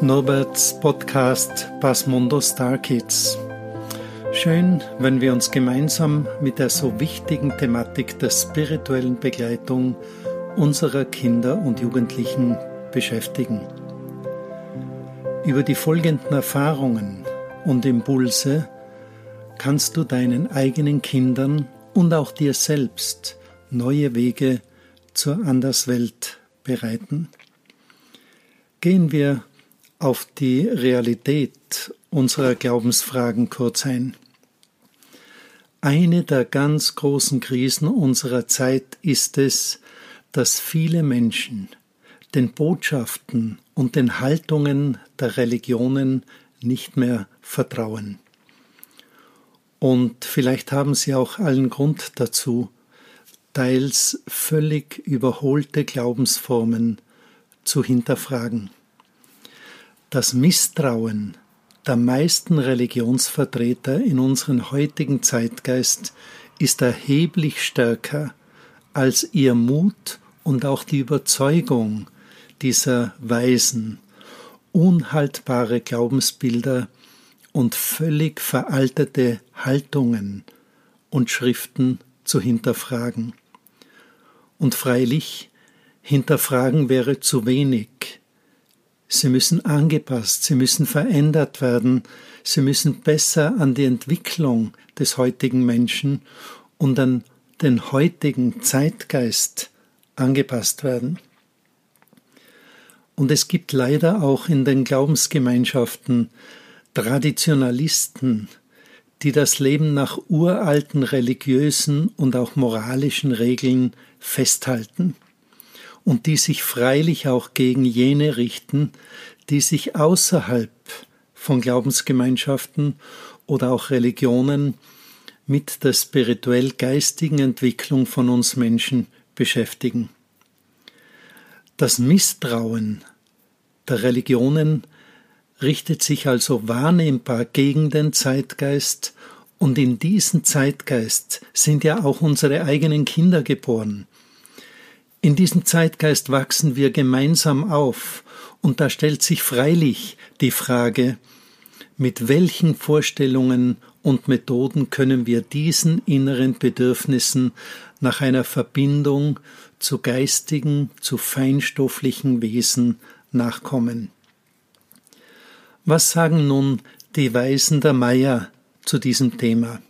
Norberts Podcast Pasmundo Star Kids. Schön, wenn wir uns gemeinsam mit der so wichtigen Thematik der spirituellen Begleitung unserer Kinder und Jugendlichen beschäftigen. Über die folgenden Erfahrungen und Impulse kannst du deinen eigenen Kindern und auch dir selbst neue Wege zur Anderswelt bereiten. Gehen wir auf die Realität unserer Glaubensfragen kurz ein. Eine der ganz großen Krisen unserer Zeit ist es, dass viele Menschen den Botschaften und den Haltungen der Religionen nicht mehr vertrauen. Und vielleicht haben sie auch allen Grund dazu, teils völlig überholte Glaubensformen zu hinterfragen. Das Misstrauen der meisten Religionsvertreter in unserem heutigen Zeitgeist ist erheblich stärker als ihr Mut und auch die Überzeugung dieser weisen, unhaltbare Glaubensbilder und völlig veraltete Haltungen und Schriften zu hinterfragen. Und freilich, hinterfragen wäre zu wenig, Sie müssen angepasst, sie müssen verändert werden, sie müssen besser an die Entwicklung des heutigen Menschen und an den heutigen Zeitgeist angepasst werden. Und es gibt leider auch in den Glaubensgemeinschaften Traditionalisten, die das Leben nach uralten religiösen und auch moralischen Regeln festhalten und die sich freilich auch gegen jene richten, die sich außerhalb von Glaubensgemeinschaften oder auch Religionen mit der spirituell geistigen Entwicklung von uns Menschen beschäftigen. Das Misstrauen der Religionen richtet sich also wahrnehmbar gegen den Zeitgeist, und in diesen Zeitgeist sind ja auch unsere eigenen Kinder geboren. In diesem Zeitgeist wachsen wir gemeinsam auf, und da stellt sich freilich die Frage, mit welchen Vorstellungen und Methoden können wir diesen inneren Bedürfnissen nach einer Verbindung zu geistigen, zu feinstofflichen Wesen nachkommen. Was sagen nun die Weisen der Meier zu diesem Thema?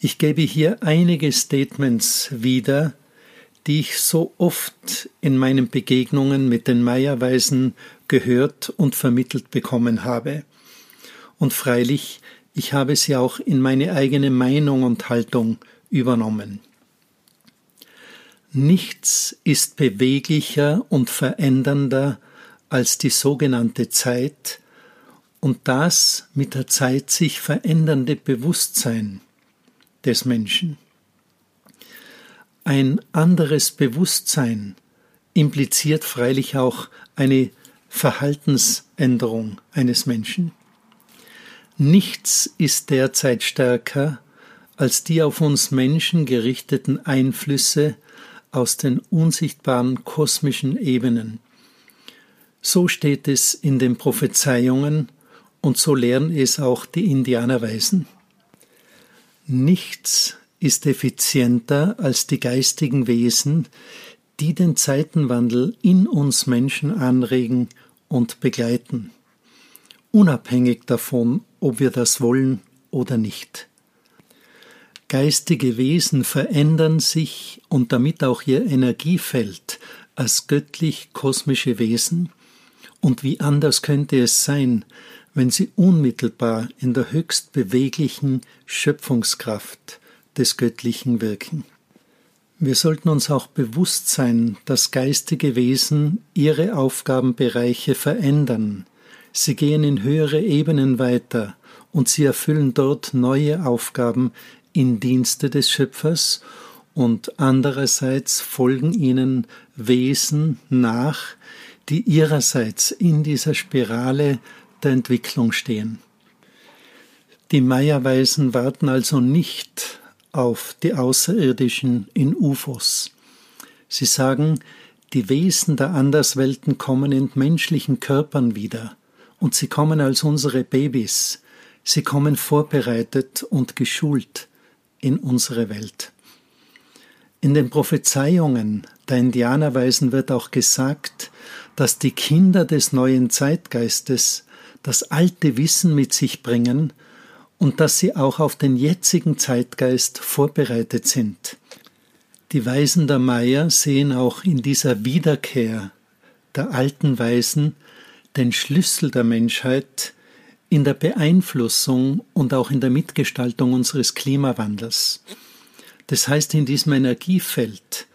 Ich gebe hier einige Statements wieder, die ich so oft in meinen Begegnungen mit den Meierweisen gehört und vermittelt bekommen habe. Und freilich, ich habe sie auch in meine eigene Meinung und Haltung übernommen. Nichts ist beweglicher und verändernder als die sogenannte Zeit und das mit der Zeit sich verändernde Bewusstsein des Menschen. Ein anderes Bewusstsein impliziert freilich auch eine Verhaltensänderung eines Menschen. Nichts ist derzeit stärker als die auf uns Menschen gerichteten Einflüsse aus den unsichtbaren kosmischen Ebenen. So steht es in den Prophezeiungen und so lehren es auch die Indianerweisen. Nichts ist effizienter als die geistigen Wesen, die den Zeitenwandel in uns Menschen anregen und begleiten, unabhängig davon, ob wir das wollen oder nicht. Geistige Wesen verändern sich und damit auch ihr Energiefeld als göttlich-kosmische Wesen, und wie anders könnte es sein, wenn sie unmittelbar in der höchst beweglichen Schöpfungskraft des Göttlichen wirken. Wir sollten uns auch bewusst sein, dass geistige Wesen ihre Aufgabenbereiche verändern. Sie gehen in höhere Ebenen weiter und sie erfüllen dort neue Aufgaben in Dienste des Schöpfers und andererseits folgen ihnen Wesen nach, die ihrerseits in dieser Spirale der Entwicklung stehen. Die Meierweisen warten also nicht auf die Außerirdischen in UFOs. Sie sagen, Die Wesen der Anderswelten kommen in menschlichen Körpern wieder, und sie kommen als unsere Babys, sie kommen vorbereitet und geschult in unsere Welt. In den Prophezeiungen der Indianerweisen wird auch gesagt, dass die Kinder des neuen Zeitgeistes das alte Wissen mit sich bringen und dass sie auch auf den jetzigen Zeitgeist vorbereitet sind. Die Weisen der Maya sehen auch in dieser Wiederkehr der alten Weisen den Schlüssel der Menschheit in der Beeinflussung und auch in der Mitgestaltung unseres Klimawandels. Das heißt, in diesem Energiefeld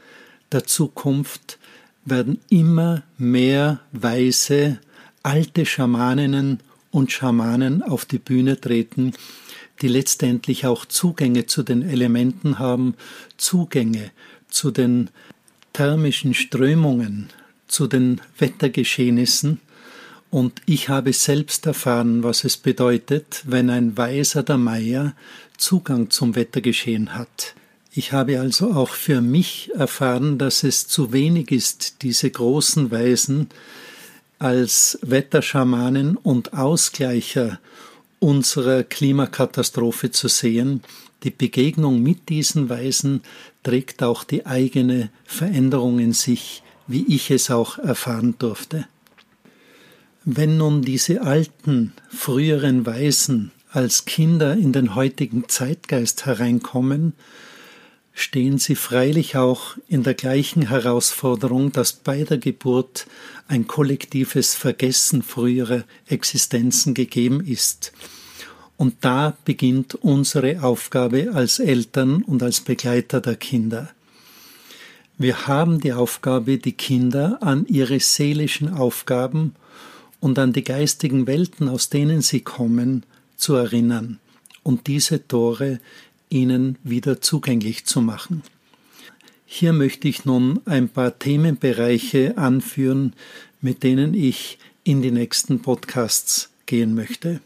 der Zukunft werden immer mehr weise, alte Schamaninnen und Schamanen auf die Bühne treten, die letztendlich auch Zugänge zu den Elementen haben, Zugänge zu den thermischen Strömungen, zu den Wettergeschehnissen. Und ich habe selbst erfahren, was es bedeutet, wenn ein Weiser der Meier Zugang zum Wettergeschehen hat. Ich habe also auch für mich erfahren, dass es zu wenig ist, diese großen Weisen als Wetterschamanen und Ausgleicher unserer Klimakatastrophe zu sehen. Die Begegnung mit diesen Weisen trägt auch die eigene Veränderung in sich, wie ich es auch erfahren durfte. Wenn nun diese alten, früheren Weisen als Kinder in den heutigen Zeitgeist hereinkommen, stehen sie freilich auch in der gleichen Herausforderung, dass bei der Geburt ein kollektives Vergessen früherer Existenzen gegeben ist. Und da beginnt unsere Aufgabe als Eltern und als Begleiter der Kinder. Wir haben die Aufgabe, die Kinder an ihre seelischen Aufgaben und an die geistigen Welten, aus denen sie kommen, zu erinnern und diese Tore ihnen wieder zugänglich zu machen. Hier möchte ich nun ein paar Themenbereiche anführen, mit denen ich in die nächsten Podcasts gehen möchte.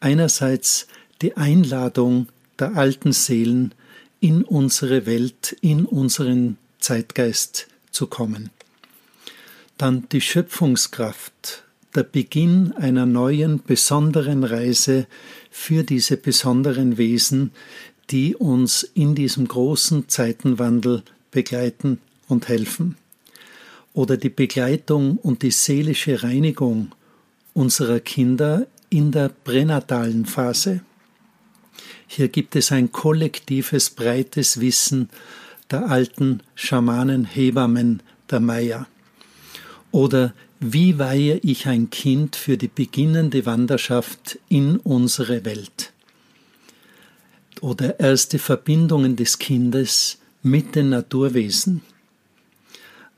Einerseits die Einladung der alten Seelen in unsere Welt, in unseren Zeitgeist zu kommen. Dann die Schöpfungskraft, der Beginn einer neuen, besonderen Reise für diese besonderen Wesen, die uns in diesem großen Zeitenwandel begleiten und helfen. Oder die Begleitung und die seelische Reinigung unserer Kinder in der pränatalen Phase. Hier gibt es ein kollektives, breites Wissen der alten Schamanen, Hebammen der Maya. Oder wie weihe ich ein Kind für die beginnende Wanderschaft in unsere Welt? Oder erste Verbindungen des Kindes mit den Naturwesen.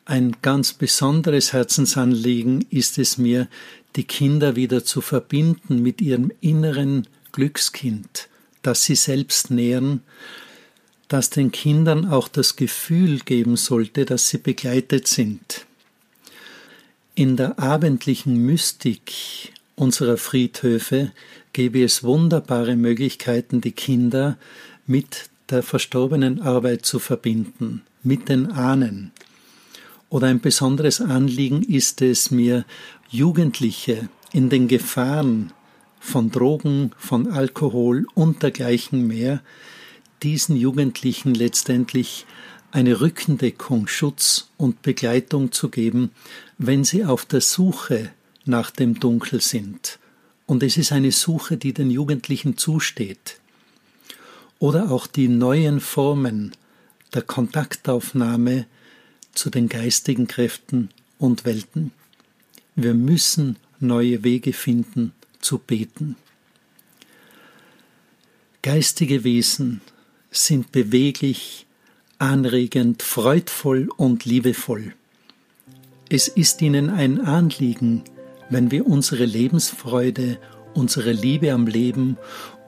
Ein ganz besonderes Herzensanliegen ist es mir, die Kinder wieder zu verbinden mit ihrem inneren Glückskind, das sie selbst nähren, das den Kindern auch das Gefühl geben sollte, dass sie begleitet sind. In der abendlichen Mystik unserer Friedhöfe gäbe es wunderbare Möglichkeiten, die Kinder mit der verstorbenen Arbeit zu verbinden, mit den Ahnen. Oder ein besonderes Anliegen ist es mir, Jugendliche in den Gefahren von Drogen, von Alkohol und dergleichen mehr, diesen Jugendlichen letztendlich eine Rückendeckung, Schutz und Begleitung zu geben, wenn sie auf der Suche nach dem Dunkel sind und es ist eine Suche, die den Jugendlichen zusteht. Oder auch die neuen Formen der Kontaktaufnahme zu den geistigen Kräften und Welten. Wir müssen neue Wege finden zu beten. Geistige Wesen sind beweglich, anregend, freudvoll und liebevoll. Es ist ihnen ein Anliegen, wenn wir unsere Lebensfreude, unsere Liebe am Leben,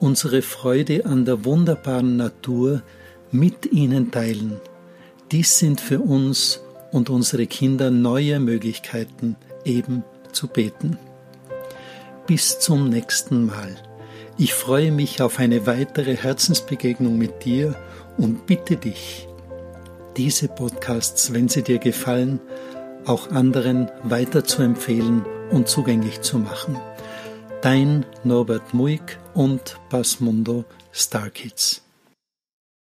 unsere Freude an der wunderbaren Natur mit ihnen teilen. Dies sind für uns und unsere Kinder neue Möglichkeiten, eben zu beten. Bis zum nächsten Mal. Ich freue mich auf eine weitere Herzensbegegnung mit dir und bitte dich, diese Podcasts, wenn sie dir gefallen, auch anderen weiter zu empfehlen und zugänglich zu machen. Dein Norbert Muig und Passmundo Star Kids.